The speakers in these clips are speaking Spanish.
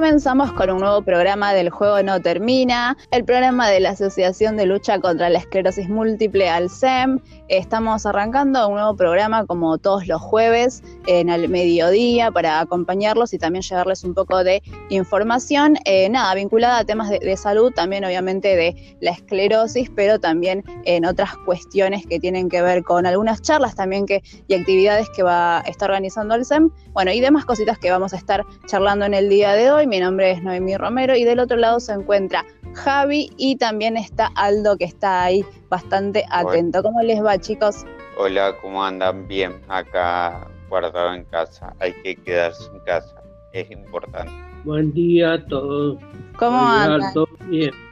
comenzamos con un nuevo programa del Juego No Termina, el programa de la Asociación de Lucha contra la Esclerosis Múltiple Alcem. Estamos arrancando un nuevo programa como todos los jueves en el mediodía para acompañarlos y también llevarles un poco de información, eh, nada, vinculada a temas de, salud, también obviamente de la esclerosis, pero también en otras cuestiones que tienen que ver con algunas charlas también que, y actividades que va a estar organizando Alcem, bueno, y demás cositas que vamos a estar charlando en el día de hoy. Mi nombre es Noemí Romero y del otro lado se encuentra Javi y también está Aldo que está ahí bastante atento. ¿Cómo les va chicos? Hola, ¿cómo andan? Bien, acá guardado en casa. Hay que quedarse en casa, es importante. Buen día a todos. ¿Cómo andan?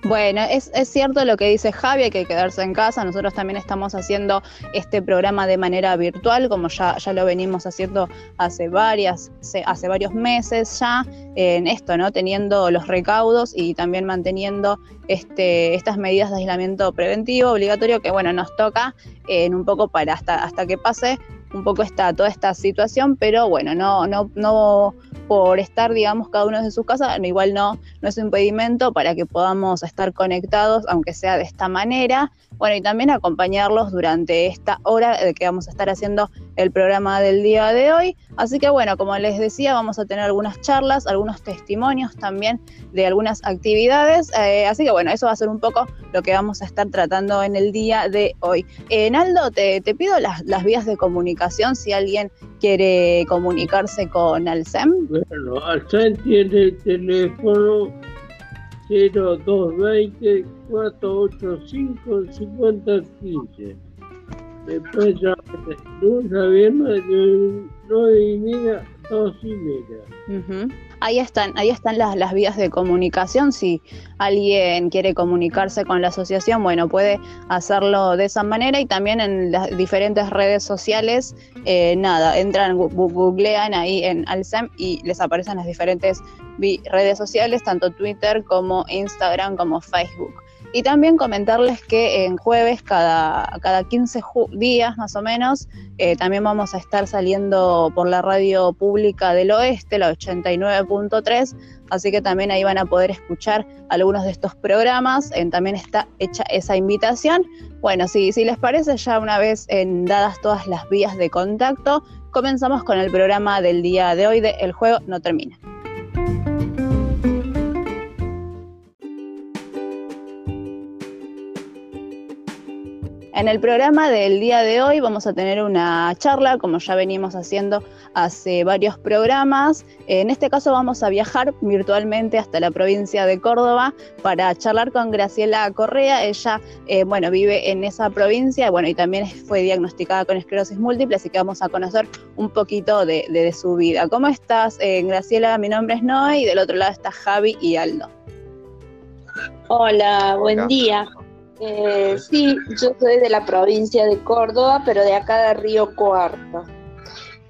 Bueno, es, cierto lo que dice Javi, hay que quedarse en casa. Nosotros también estamos haciendo este programa de manera virtual, como ya, ya lo venimos haciendo hace varias, hace varios meses ya, en esto, ¿no? Teniendo los recaudos y también manteniendo este, estas medidas de aislamiento preventivo obligatorio que bueno, nos toca en un poco para hasta, hasta que pase un poco esta, toda esta situación, pero bueno, no, no, no por estar, digamos, cada uno en su casa, igual no, no es un impedimento para que podamos estar conectados, aunque sea de esta manera. Bueno, y también acompañarlos durante esta hora de que vamos a estar haciendo el programa del día de hoy. Así que bueno, como les decía, vamos a tener algunas charlas, algunos testimonios también de algunas actividades. Eh, así que bueno, eso va a ser un poco lo que vamos a estar tratando en el día de hoy. Eh, Naldo, te, pido las, las vías de comunicación si alguien quiere comunicarse con Alcem. Bueno, Alcem tiene el teléfono 0220 485 5015. Después ya lunes a viernes de 9 y media a 2 y media. Ahí están, ahí están las, vías de comunicación. Si alguien quiere comunicarse con la asociación, bueno, puede hacerlo de esa manera y también en las diferentes redes sociales, eh, nada, entran, googlean ahí en Alcem y les aparecen las diferentes redes sociales, tanto Twitter como Instagram como Facebook. Y también comentarles que en jueves, cada, cada 15 días más o menos, eh, también vamos a estar saliendo por la radio pública del oeste, la 89.3, así que también ahí van a poder escuchar algunos de estos programas. también está hecha esa invitación. Bueno, si, si les parece, ya una vez en, dadas todas las vías de contacto, comenzamos con el programa del día de hoy de El Juego No Termina. En el programa del día de hoy vamos a tener una charla, como ya venimos haciendo hace varios programas. En este caso vamos a viajar virtualmente hasta la provincia de Córdoba para charlar con Graciela Correa. Ella, eh, bueno, vive en esa provincia, bueno, y también fue diagnosticada con esclerosis múltiple, así que vamos a conocer un poquito de, su vida. ¿Cómo estás, eh, Graciela? Mi nombre es Noé y del otro lado está Javi y Aldo. Hola, buen día. Eh, sí, yo soy de la provincia de Córdoba, pero de acá de Río Cuarto.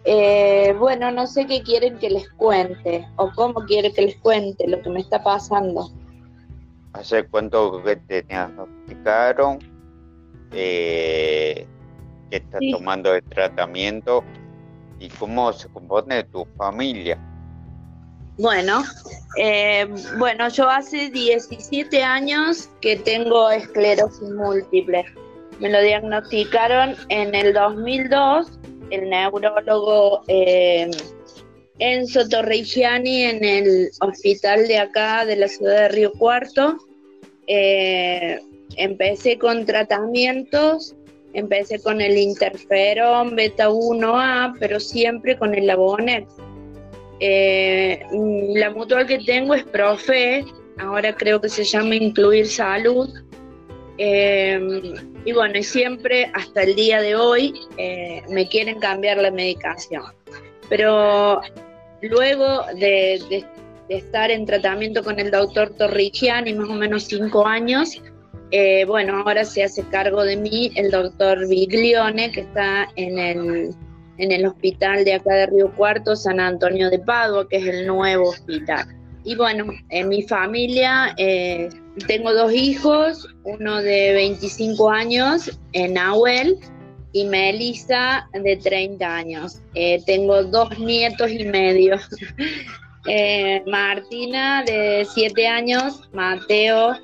Eh, bueno, no sé qué quieren que les cuente o cómo quieren que les cuente lo que me está pasando. ¿Hace cuánto que te diagnosticaron? Eh, ¿Qué estás tomando de tratamiento? ¿Y cómo se compone tu familia? Bueno, eh, bueno, yo hace 17 años que tengo esclerosis múltiple. Me lo diagnosticaron en el 2002 el neurólogo eh, Enzo Torrigiani en el hospital de acá de la ciudad de Río Cuarto. Eh, empecé con tratamientos, empecé con el interferón beta 1A, pero siempre con el Labonex eh, la mutual que tengo es Profe, ahora creo que se llama Incluir Salud. Eh, y bueno, y siempre hasta el día de hoy eh, me quieren cambiar la medicación. Pero luego de, estar en tratamiento con el doctor Torrigiani, más o menos cinco años, bueno, ahora se hace cargo de mí el doctor Biglione, que está en el en el hospital de acá de Río Cuarto, San Antonio de Padua, que es el nuevo hospital. Y bueno, en mi familia eh, tengo dos hijos, uno de 25 años, Nahuel, y Melissa de 30 años. Eh, tengo dos nietos y medio. eh, Martina de 7 años, Mateo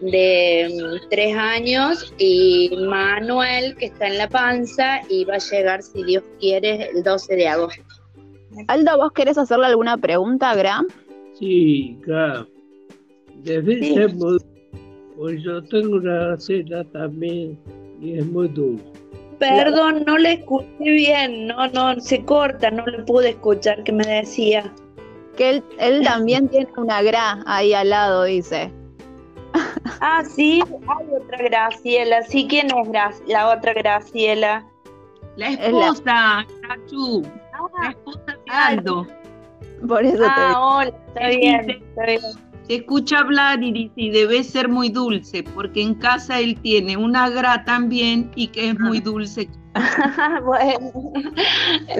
de 3 mm, años y Manuel que está en la panza y va a llegar, si Dios quiere, el 12 de agosto. Aldo, ¿vos querés hacerle alguna pregunta a Gram? Sí, claro. Debe pues yo tengo una receta también y es muy dulce. Perdón, no le escuché bien, no, no, se corta, no le pude escuchar que me decía. Que él, él también tiene una gra ahí al lado, dice. Ah, sí, hay otra Graciela. Sí, ¿quién es la otra Graciela? La esposa, Cachu. la esposa de Aldo. Por eso ah, hola, está bien, está bien. Se escucha hablar y dice, debe ser muy dulce, porque en casa él tiene una gra también y que es muy dulce. bueno,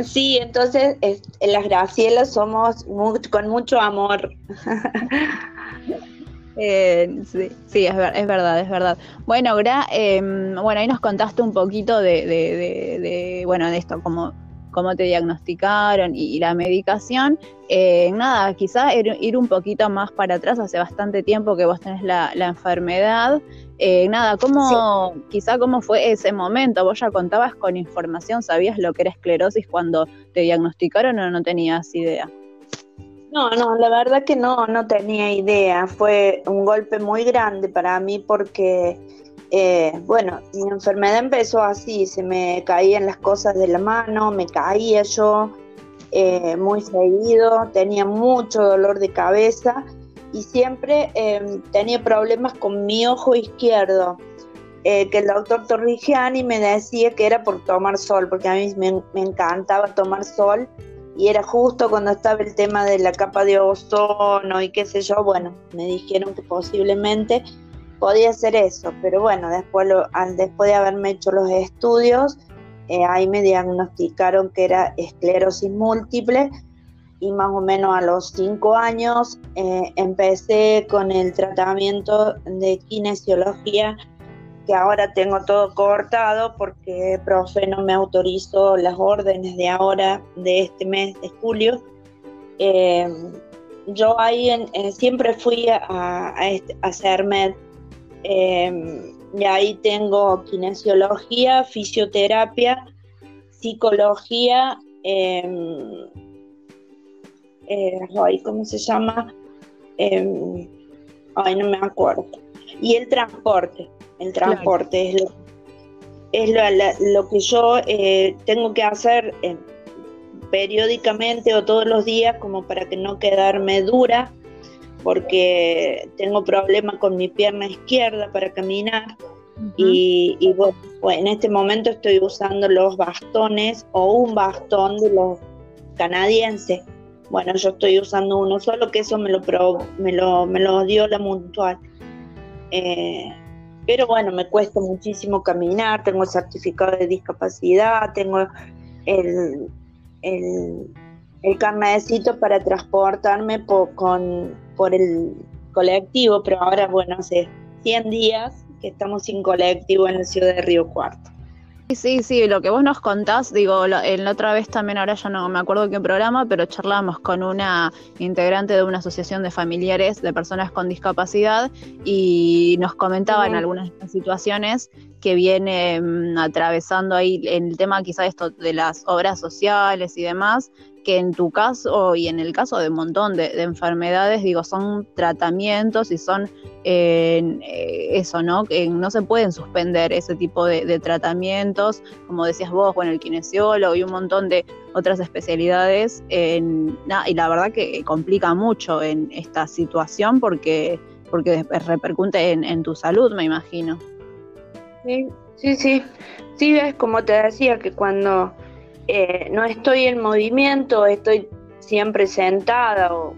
sí, entonces las Gracielas somos con mucho amor. Eh, sí, sí es, es, verdad, es verdad. Bueno, Gra, em, bueno, ahí nos contaste un poquito de, de, de, bueno, de esto, como cómo te diagnosticaron y, la medicación. Eh, nada, quizá ir, un poquito más para atrás, hace bastante tiempo que vos tenés la, enfermedad. Eh, nada, ¿cómo, quizá cómo fue ese momento? ¿Vos ya contabas con información? ¿Sabías lo que era esclerosis cuando te diagnosticaron o no tenías idea? No, no, la verdad que no, no tenía idea. Fue un golpe muy grande para mí porque eh, bueno, mi enfermedad empezó así, se me caían las cosas de la mano, me caía yo eh, muy seguido, tenía mucho dolor de cabeza y siempre em, tenía problemas con mi ojo izquierdo, eh, que el doctor Torrigiani me decía que era por tomar sol, porque a mí me, me encantaba tomar sol y era justo cuando estaba el tema de la capa de ozono y qué sé yo, bueno, me dijeron que posiblemente podía ser eso, pero bueno, después, después de haberme hecho los estudios, eh, ahí me diagnosticaron que era esclerosis múltiple y más o menos a los cinco años eh, empecé con el tratamiento de kinesiología que ahora tengo todo cortado porque profe no me autorizó las órdenes de ahora, de este mes de julio. Eh, yo ahí siempre fui a, a, este, a hacerme Em, y ahí tengo kinesiología, fisioterapia, psicología, eh, ¿cómo se llama? Em, ay, no me acuerdo. Y el transporte, el transporte es, lo, es lo, que yo eh, tengo que hacer eh, periódicamente o todos los días como para que no quedarme dura porque tengo problemas con mi pierna izquierda para caminar y, bueno, en este momento estoy usando los bastones o un bastón de los canadienses. Bueno, yo estoy usando uno solo, que eso me lo, me lo, me lo dio la mutual. Eh, pero bueno, me cuesta muchísimo caminar, tengo el certificado de discapacidad, tengo el, el, el carnecito para transportarme con por el colectivo, pero ahora, bueno, hace 100 días que estamos sin colectivo en la ciudad de Río Cuarto. Sí, sí, lo que vos nos contás, digo, en la otra vez también, ahora ya no me acuerdo qué programa, pero charlamos con una integrante de una asociación de familiares de personas con discapacidad y nos comentaban algunas situaciones que viene mm, atravesando ahí en el tema quizá esto de las obras sociales y demás, que en tu caso y en el caso de un montón de, enfermedades, digo, son tratamientos y son eh, eso, ¿no? Que no se pueden suspender ese tipo de, tratamientos, como decías vos, bueno, el kinesiólogo y un montón de otras especialidades, en, y la verdad que complica mucho en esta situación porque, porque repercute en, tu salud, me imagino. Sí, sí, sí, sí, es como te decía, que cuando eh, no estoy en movimiento, estoy siempre sentada o,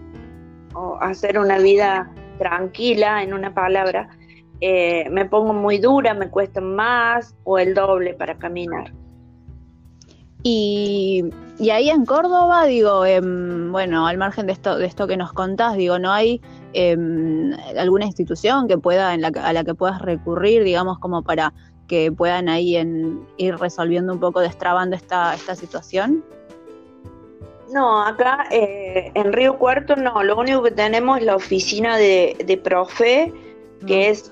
hacer una vida tranquila, en una palabra, eh, me pongo muy dura, me cuesta más o el doble para caminar. Y, ahí en Córdoba, digo, em, bueno, al margen de esto, de esto que nos contás, digo, ¿no hay em, alguna institución que pueda, en la, a la que puedas recurrir, digamos, como para que puedan ahí en, ir resolviendo un poco, destrabando esta, esta situación? No, acá eh, en Río Cuarto no, lo único que tenemos es la oficina de, de profe, que es,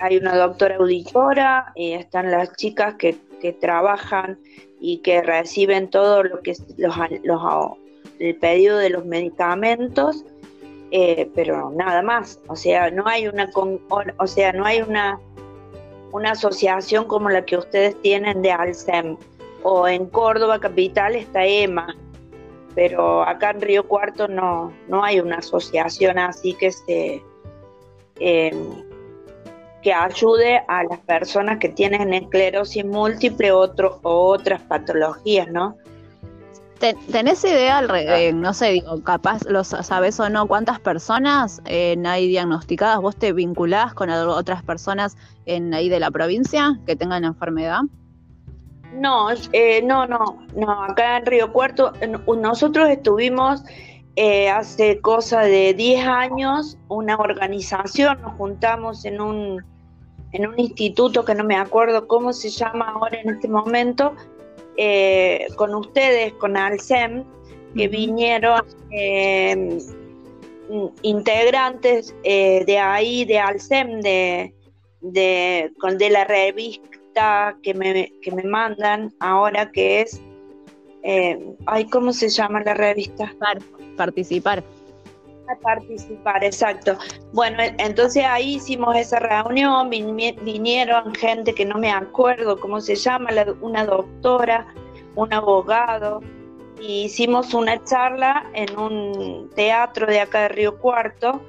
hay una doctora auditora, y están las chicas que, que trabajan y que reciben todo lo que es los, los, el pedido de los medicamentos, eh, pero nada más, o sea, no hay una, o sea, no hay una, una asociación como la que ustedes tienen de Alcem, o en Córdoba capital está EMA, pero acá en Río Cuarto no, no hay una asociación así que se em, que ayude a las personas que tienen esclerosis múltiple otro, o otras patologías, ¿no? ¿Tenés idea, eh, no sé, digo, capaz lo sabes o no, cuántas personas eh, hay diagnosticadas? ¿Vos te vinculás con otras personas en ahí de la provincia que tengan la enfermedad? No, eh, no, no, no. Acá en Río Cuarto, nosotros estuvimos eh, hace cosa de 10 años, una organización, nos juntamos en un, en un instituto que no me acuerdo cómo se llama ahora en este momento, eh, con ustedes, con Alcem, que vinieron integrantes de ahí, de Alcem, de, de, de la revista que me, que me mandan ahora que es, eh, ay, ¿cómo se llama la revista? Participar. Participar, exacto. Bueno, entonces ahí hicimos esa reunión, vinieron gente que no me acuerdo cómo se llama, una doctora, un abogado, y hicimos una charla en un teatro de acá de Río Cuarto,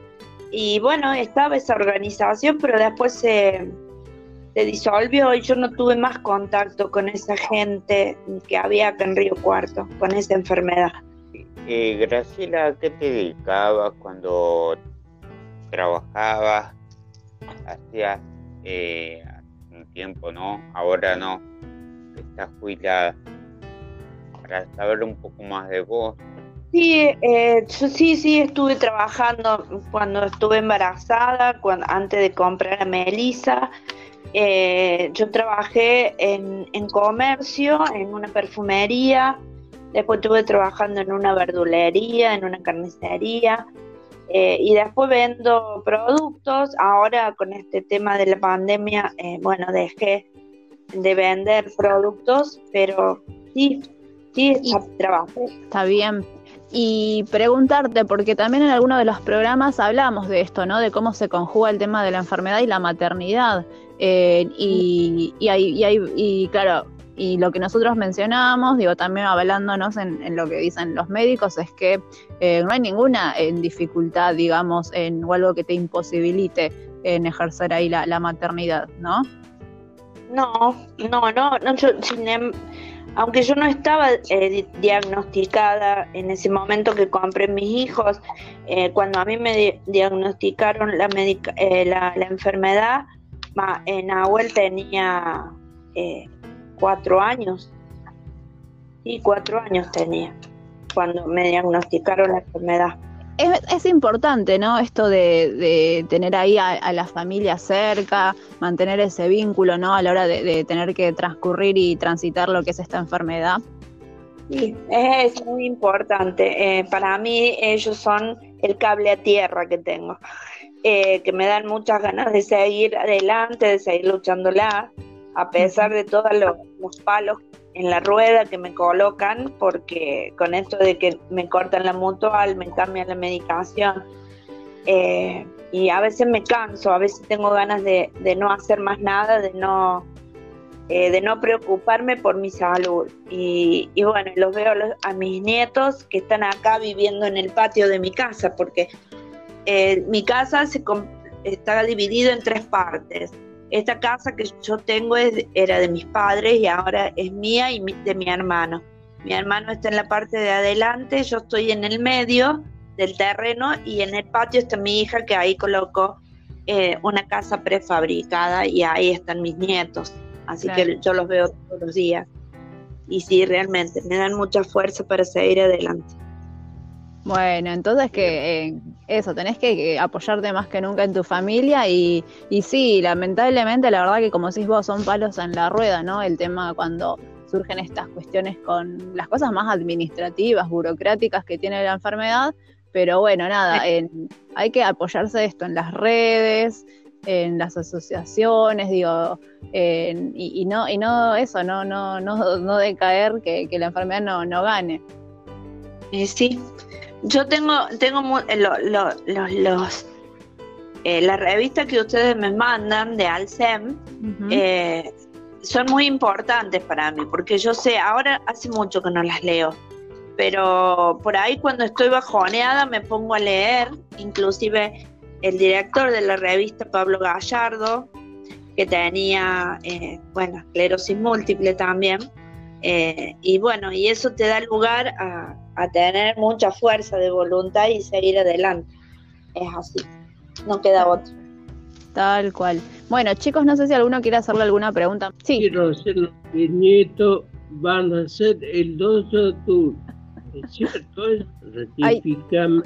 y bueno, estaba esa organización, pero después se disolvió y yo no tuve más contacto con esa gente que había acá en Río Cuarto, con esa enfermedad. Eh, Graciela, ¿a qué te dedicabas cuando trabajabas? Hacías eh, un tiempo, ¿no? Ahora no. Estás jubilada. Para saber un poco más de vos. Sí, eh, yo sí, sí, estuve trabajando cuando estuve embarazada, antes de comprar a Melissa. Eh, yo trabajé en, comercio, en una perfumería, después estuve trabajando en una verdulería, en una carnicería, eh, y después vendo productos. Ahora con este tema de la pandemia, eh, bueno, dejé de vender productos, pero sí, sí, trabajé. Está bien y preguntarte, porque también en algunos de los programas hablamos de esto, ¿no? De cómo se conjuga el tema de la enfermedad y la maternidad. Eh, y, y, hay, y, claro, y lo que nosotros mencionábamos, digo, también hablándonos en, lo que dicen los médicos, es que eh, no hay ninguna en dificultad, digamos, en, o algo que te imposibilite en ejercer ahí la, maternidad, ¿no? No, no, no, no yo, em, aunque yo no estaba eh, diagnosticada en ese momento que compré mis hijos, eh, cuando a mí me diagnosticaron la, eh, la, enfermedad, en Nahuel tenía cuatro años. Sí, cuatro años tenía cuando me diagnosticaron la enfermedad es, importante, ¿no? Esto de, tener ahí a, la familia cerca, mantener ese vínculo, ¿no? A la hora de, tener que transcurrir y transitar lo que es esta enfermedad. Sí, es muy importante. Eh, para mí ellos son el cable a tierra que tengo, eh, que me dan muchas ganas de seguir adelante, de seguir luchándola, a pesar de todos los, los palos en la rueda que me colocan, porque con esto de que me cortan la mutual, me cambian la medicación, eh, y a veces me canso, a veces tengo ganas de, no hacer más nada, de no, eh, de no preocuparme por mi salud. Y, bueno, los veo a, mis nietos que están acá viviendo en el patio de mi casa, porque eh, mi casa se, está dividida en tres partes esta casa que yo tengo es, era de mis padres y ahora es mía y de mi hermano. Mi hermano está en la parte de adelante, yo estoy en el medio del terreno y en el patio está mi hija que ahí colocó eh, una casa prefabricada y ahí están mis nietos. Así que yo los veo todos los días. Y sí, realmente me dan mucha fuerza para seguir adelante. Bueno, entonces que eh, eso, tenés que, apoyarte más que nunca en tu familia y, y sí, lamentablemente la verdad que como decís vos, son palos en la rueda, ¿no? El tema cuando surgen estas cuestiones con las cosas más administrativas, burocráticas que tiene la enfermedad, pero bueno, nada, hay que apoyarse esto en las redes, en las asociaciones, digo, y, no, y no eso, no, no, no, no decaer que, que la enfermedad no, no gane. sí, yo tengo, tengo los, eh, las revistas que ustedes me mandan de Alcem eh, son muy importantes para mí, porque yo sé, ahora hace mucho que no las leo, pero por ahí cuando estoy bajoneada me pongo a leer, inclusive el director de la revista, Pablo Gallardo, que tenía, eh, bueno, esclerosis múltiple también, eh, y bueno, y eso te da lugar a, tener mucha fuerza de voluntad y seguir adelante. Es así, no queda otro. Tal cual. Bueno, chicos, no sé si alguno quiere hacerle alguna pregunta. Sí. Quiero hacer mis nietos van a ser el 12 de octubre. ¿Es cierto? Ratificame,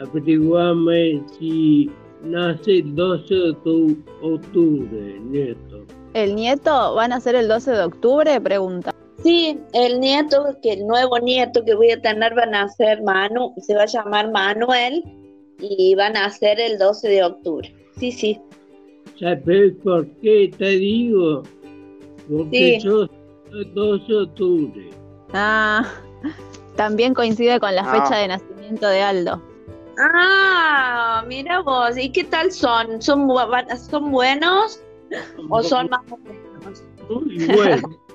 averiguame si nace el 12 de octubre, el nieto. ¿El nieto van a ser el 12 de octubre? Pregunta. Sí, el nieto, que el nuevo nieto que voy a tener va a nacer Manu, se va a llamar Manuel y van a nacer el 12 de octubre. Sí, sí. ¿Sabes por qué te digo? Porque yo soy el 12 de octubre. Ah, también coincide con la ah. fecha de nacimiento de Aldo. Ah, mira vos, ¿y qué tal son? ¿Son, son buenos o son más o menos? Muy buenos.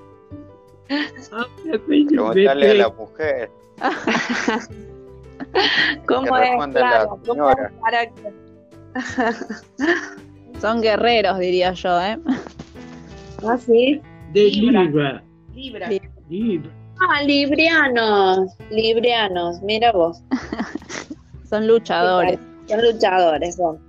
Preguntarle a la mujer. ¿Cómo es? Claro, ¿cómo es Son guerreros, diría yo, ¿eh? Ah, sí. De Libra. Libra. Libra. Ah, librianos. Librianos, mira vos. Son luchadores. Son luchadores, son.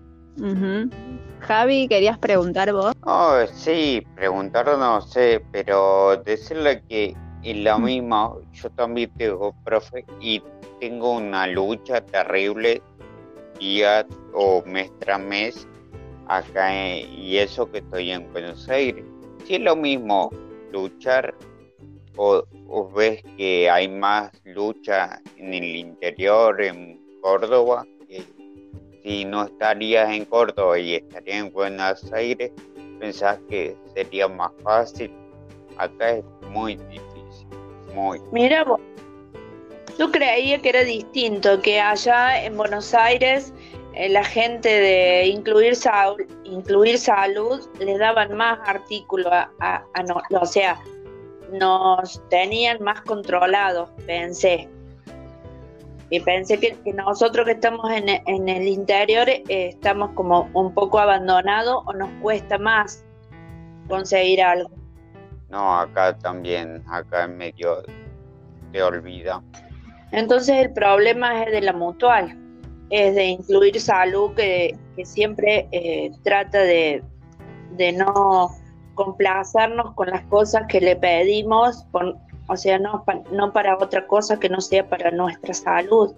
Javi, ¿querías preguntar vos? Oh, sí, preguntar no sé, pero decirle que es lo mismo, yo también tengo profe y tengo una lucha terrible día o mes tras mes acá y eso que estoy en Buenos Aires. Si es lo mismo luchar o, o ves que hay más lucha en el interior, en Córdoba, si no estarías en Córdoba y estarías en Buenos Aires, pensás que sería más fácil. Acá es muy difícil, muy. Mira vos, yo creía que era distinto, que allá en Buenos Aires eh, la gente de incluir, incluir salud le daban más artículos a, o sea, nos tenían más controlados, pensé. Y pensé que, nosotros que estamos en, el interior eh, estamos como un poco abandonados o nos cuesta más conseguir algo. No, acá también, acá en medio de olvida. Entonces el problema es de la mutual, es de incluir salud que, siempre eh, trata de, de no complacernos con las cosas que le pedimos por, o sea, no, no para otra cosa que no sea para nuestra salud.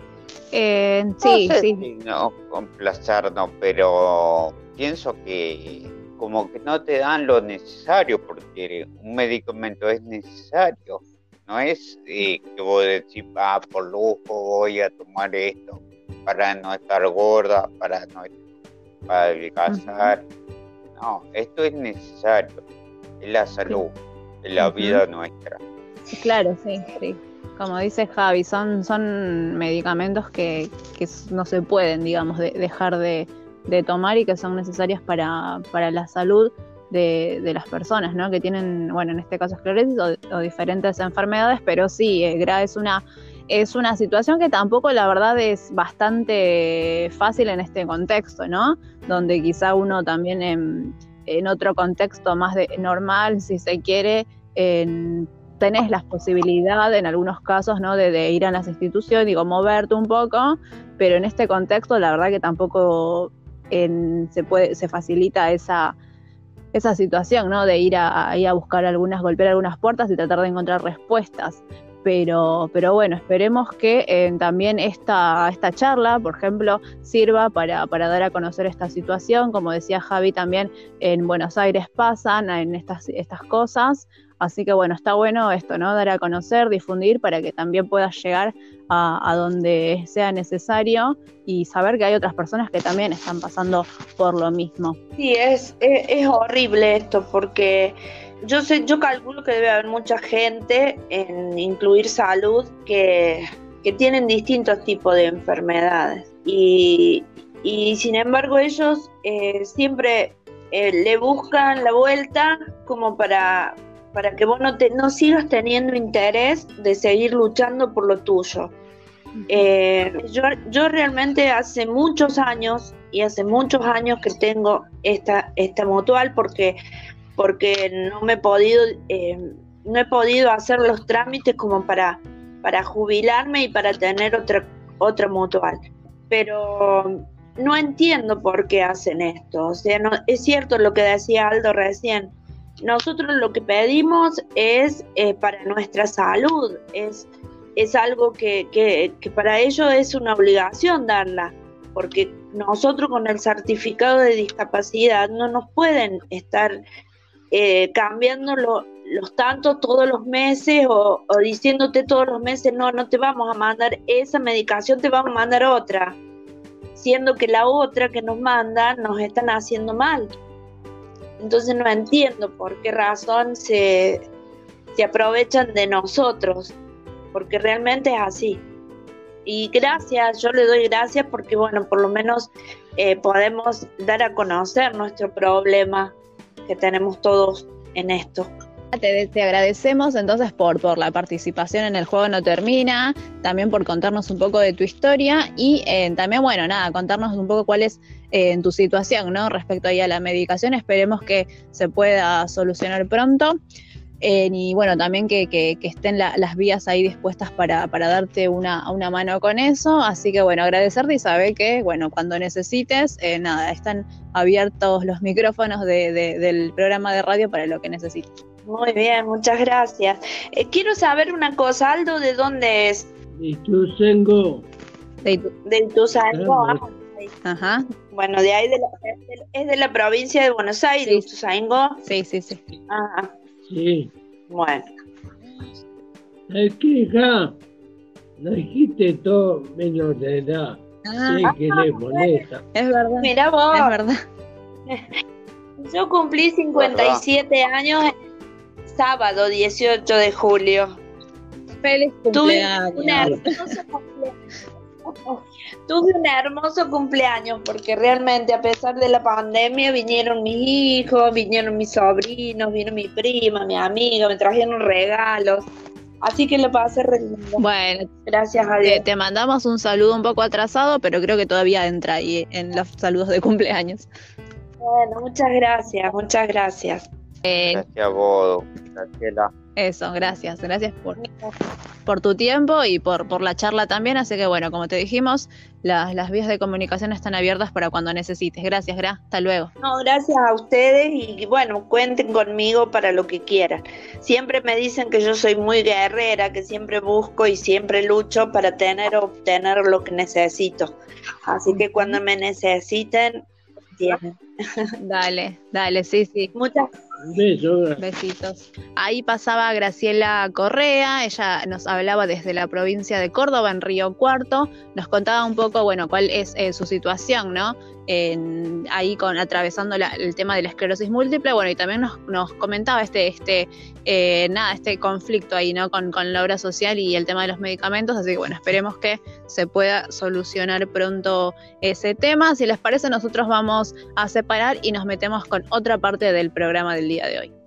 Eh, sí, sí. No, complacernos, pero pienso que como que no te dan lo necesario, porque un medicamento es necesario. No es eh, que vos decís, ah, por lujo voy a tomar esto para no estar gorda, para no para adelgazar. No, esto es necesario. Es la salud, es la vida nuestra. Claro, sí, sí. Como dice Javi, son, son medicamentos que, que no se pueden, digamos, dejar de, tomar y que son necesarias para, para la salud de, de, las personas, ¿no? Que tienen, bueno, en este caso esclerosis o, diferentes enfermedades, pero sí, eh, es una es una situación que tampoco la verdad es bastante fácil en este contexto, ¿no? Donde quizá uno también en, en otro contexto más de, normal, si se quiere, en, tenés la posibilidad en algunos casos ¿no? de, ir a las instituciones, digo, moverte un poco, pero en este contexto la verdad que tampoco se puede, se facilita esa, situación, ¿no? De ir a, a buscar algunas, golpear algunas puertas y tratar de encontrar respuestas. Pero, pero bueno, esperemos que eh, también esta, esta charla, por ejemplo, sirva para, para, dar a conocer esta situación. Como decía Javi, también en Buenos Aires pasan en estas, estas cosas, Así que bueno, está bueno esto, ¿no? Dar a conocer, difundir para que también puedas llegar a, donde sea necesario y saber que hay otras personas que también están pasando por lo mismo. Sí, es, es, horrible esto porque yo sé, yo calculo que debe haber mucha gente en incluir salud que, que tienen distintos tipos de enfermedades y, y sin embargo ellos eh, siempre eh, le buscan la vuelta como para, para que vos no, te, no sigas teniendo interés de seguir luchando por lo tuyo. Eh, yo, yo realmente hace muchos años y hace muchos años que tengo esta, esta mutual porque, porque no me he podido, eh, no he podido hacer los trámites como para, para jubilarme y para tener otra, otra mutual. Pero no entiendo por qué hacen esto. O sea, no, es cierto lo que decía Aldo recién nosotros lo que pedimos es eh, para nuestra salud, es, es algo que, que, para ellos es una obligación darla, porque nosotros con el certificado de discapacidad no nos pueden estar eh, cambiando los tantos todos los meses o, o, diciéndote todos los meses, no, no te vamos a mandar esa medicación, te vamos a mandar otra, siendo que la otra que nos mandan nos están haciendo mal. Entonces no entiendo por qué razón se, se aprovechan de nosotros, porque realmente es así. Y gracias, yo le doy gracias porque, bueno, por lo menos eh, podemos dar a conocer nuestro problema que tenemos todos en esto. Te, agradecemos entonces por, por la participación en el juego No Termina, también por contarnos un poco de tu historia y eh, también, bueno, nada, contarnos un poco cuál es eh, tu situación, ¿no? Respecto ahí a la medicación, esperemos que se pueda solucionar pronto. Eh, y bueno, también que, que, estén las vías ahí dispuestas para, para darte una, una, mano con eso. Así que bueno, agradecerte y saber que, bueno, cuando necesites, nada, están abiertos los micrófonos de, del programa de radio para lo que necesites. Muy bien, muchas gracias. quiero saber una cosa, Aldo, ¿de dónde es? De Ituzaingó. De, de Ituzaingó. Ah, Ajá. Bueno, de ahí de la, es de la provincia de Buenos Aires, sí. Sí, sí, sí. Ajá. Sí. Bueno. Es que hija, no dijiste todo menor de edad. Ah, sé que le molesta. Es verdad. Mira vos. Es verdad. Yo cumplí 57 años sábado 18 de julio. Feliz cumpleaños. Tuve una hermosa Tuve un hermoso cumpleaños porque realmente a pesar de la pandemia vinieron mis hijos, vinieron mis sobrinos, vino mi prima, mi amiga, me trajeron regalos. Así que lo pasé re lindo. Bueno, gracias a Dios. Te, mandamos un saludo un poco atrasado, pero creo que todavía entra ahí en los saludos de cumpleaños. Bueno, muchas gracias, muchas gracias. Eh, gracias a vos, Graciela. Eso, gracias, gracias por, por tu tiempo y por, por la charla también. Así que bueno, como te dijimos, las, las vías de comunicación están abiertas para cuando necesites. Gracias, Gra. Hasta luego. No, gracias a ustedes y bueno, cuenten conmigo para lo que quieran. Siempre me dicen que yo soy muy guerrera, que siempre busco y siempre lucho para tener o obtener lo que necesito. Así que cuando me necesiten, tienen. Dale, dale, sí, sí. Muchas Besitos. Ahí pasaba Graciela Correa, ella nos hablaba desde la provincia de Córdoba, en Río Cuarto, nos contaba un poco, bueno, cuál es eh, su situación, ¿no? Ahí con atravesando el tema de la esclerosis múltiple, bueno, y también nos, comentaba este, este, eh, nada, este conflicto ahí, ¿no? Con, con la obra social y el tema de los medicamentos, así que bueno, esperemos que se pueda solucionar pronto ese tema. Si les parece, nosotros vamos a separar y nos metemos con otra parte del programa del día de hoy.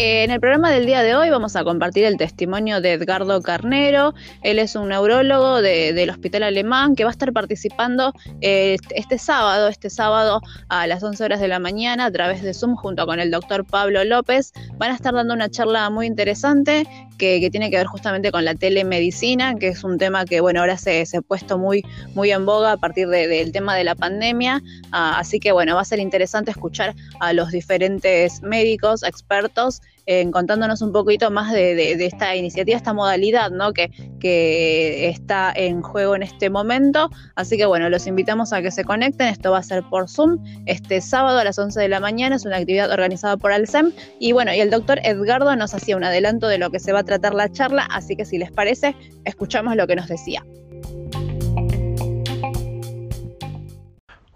En el programa del día de hoy vamos a compartir el testimonio de Edgardo Carnero. Él es un neurólogo del Hospital Alemán que va a estar participando eh, este sábado, este sábado a las 11 horas de la mañana a través de Zoom junto con el doctor Pablo López. Van a estar dando una charla muy interesante que, tiene que ver justamente con la telemedicina, que es un tema que bueno ahora se, ha puesto muy, muy en boga a partir del tema de la pandemia. Ah, así que bueno, va a ser interesante escuchar a los diferentes médicos, expertos contándonos un poquito más de, esta iniciativa, esta modalidad ¿no? que, que está en juego en este momento. Así que bueno, los invitamos a que se conecten. Esto va a ser por Zoom este sábado a las 11 de la mañana. Es una actividad organizada por Alcem. Y bueno, y el doctor Edgardo nos hacía un adelanto de lo que se va a tratar la charla. Así que si les parece, escuchamos lo que nos decía.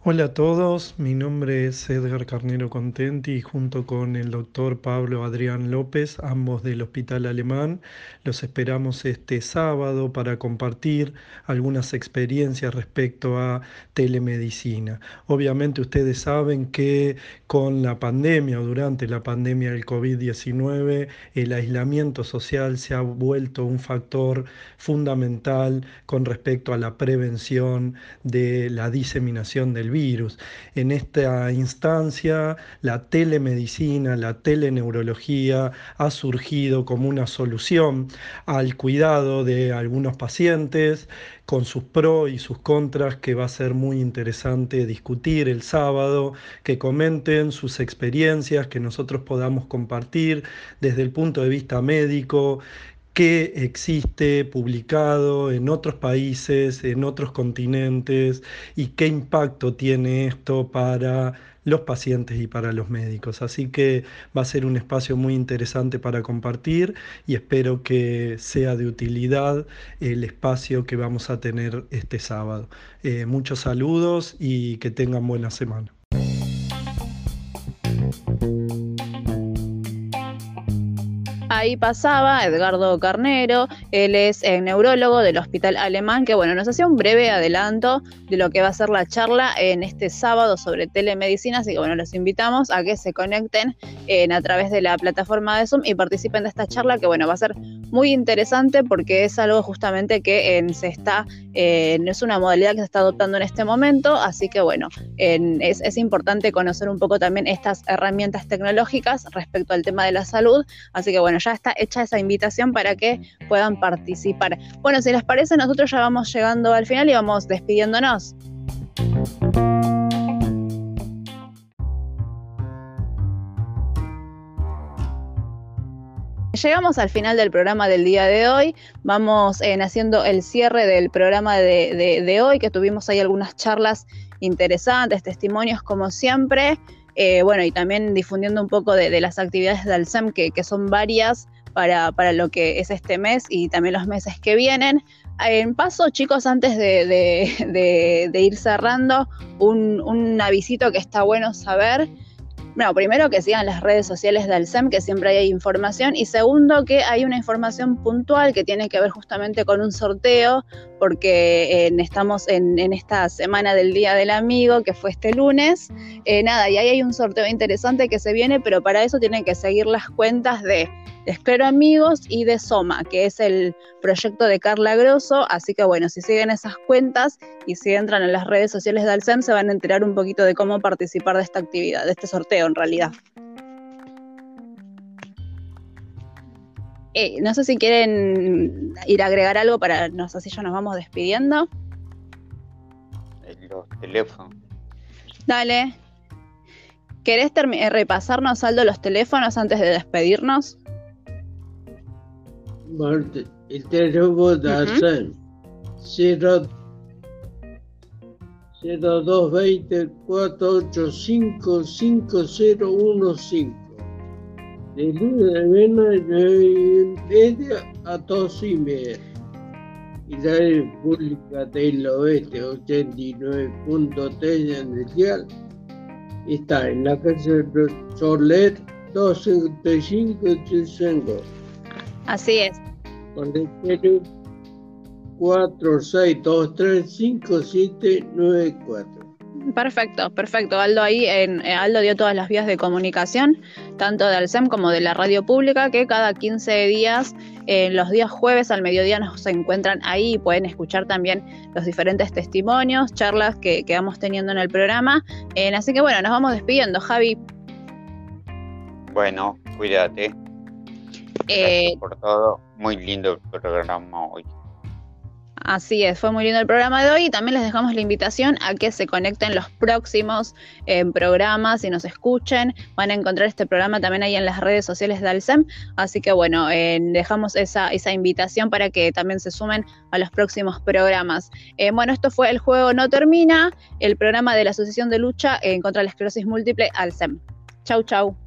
Hola a todos, mi nombre es Edgar Carnero Contenti y junto con el doctor Pablo Adrián López, ambos del Hospital Alemán, los esperamos este sábado para compartir algunas experiencias respecto a telemedicina. Obviamente ustedes saben que con la pandemia o durante la pandemia del COVID-19 el aislamiento social se ha vuelto un factor fundamental con respecto a la prevención de la diseminación del virus. En esta instancia, la telemedicina, la teleneurología ha surgido como una solución al cuidado de algunos pacientes con sus pros y sus contras que va a ser muy interesante discutir el sábado, que comenten sus experiencias, que nosotros podamos compartir desde el punto de vista médico, qué existe publicado en otros países, en otros continentes y qué impacto tiene esto para los pacientes y para los médicos. Así que va a ser un espacio muy interesante para compartir y espero que sea de utilidad el espacio que vamos a tener este sábado. Eh, muchos saludos y que tengan buena semana. Ahí pasaba Edgardo Carnero, él es eh, neurólogo del Hospital Alemán, que bueno, nos hacía un breve adelanto de lo que va a ser la charla en este sábado sobre telemedicina, así que bueno, los invitamos a que se conecten a través de la plataforma de Zoom y participen de esta charla que bueno, va a ser muy interesante porque es algo justamente que se está, no es una modalidad que se está adoptando en este momento, así que bueno, es, es importante conocer un poco también estas herramientas tecnológicas respecto al tema de la salud, así que bueno, ya está hecha esa invitación para que puedan participar. Bueno, si les parece, nosotros ya vamos llegando al final y vamos despidiéndonos. Llegamos al final del programa del día de hoy. Vamos eh, haciendo el cierre del programa de, hoy, que tuvimos ahí algunas charlas interesantes, testimonios como siempre. Eh, bueno, y también difundiendo un poco de, las actividades de Alcem, que, son varias para, lo que es este mes y también los meses que vienen. En paso, chicos, antes de, ir cerrando, un, un que está bueno saber. Bueno, primero que sigan las redes sociales del SEM, que siempre hay información, y segundo que hay una información puntual que tiene que ver justamente con un sorteo, porque eh, estamos en, esta semana del Día del Amigo, que fue este lunes. Eh, nada, y ahí hay un sorteo interesante que se viene, pero para eso tienen que seguir las cuentas de Esclero Amigos y de Soma, que es el proyecto de Carla Grosso. Así que bueno, si siguen esas cuentas y si entran en las redes sociales de Alcem, se van a enterar un poquito de cómo participar de esta actividad, de este sorteo en realidad. Eh, no sé si quieren ir a agregar algo para, no sé si ya nos vamos despidiendo. Los teléfonos. Dale. ¿Querés repasarnos, Aldo, los teléfonos antes de despedirnos? El teléfono de 0 0220 485 5015 de lunes de menos de media a dos y media. Y la República del Oeste 89.3 en el dial está en la calle Soler 255 Chilsengo. Así es. Con el 46235794. Perfecto, perfecto. Aldo ahí, en, eh, Aldo dio todas las vías de comunicación, tanto del SEM como de la radio pública, que cada 15 días, en los días jueves al mediodía nos encuentran ahí y pueden escuchar también los diferentes testimonios, charlas que, que vamos teniendo en el programa. así que bueno, nos vamos despidiendo, Javi. Bueno, cuídate. Eh, por todo. Muy lindo el programa hoy. Así es, fue muy lindo el programa de hoy y también les dejamos la invitación a que se conecten los próximos eh, programas y nos escuchen. Van a encontrar este programa también ahí en las redes sociales de Alcem. Así que bueno, eh, dejamos esa, esa invitación para que también se sumen a los próximos programas. Eh, bueno, esto fue El Juego No Termina, el programa de la Asociación de Lucha contra la Esclerosis Múltiple Alcem. Chau, chau.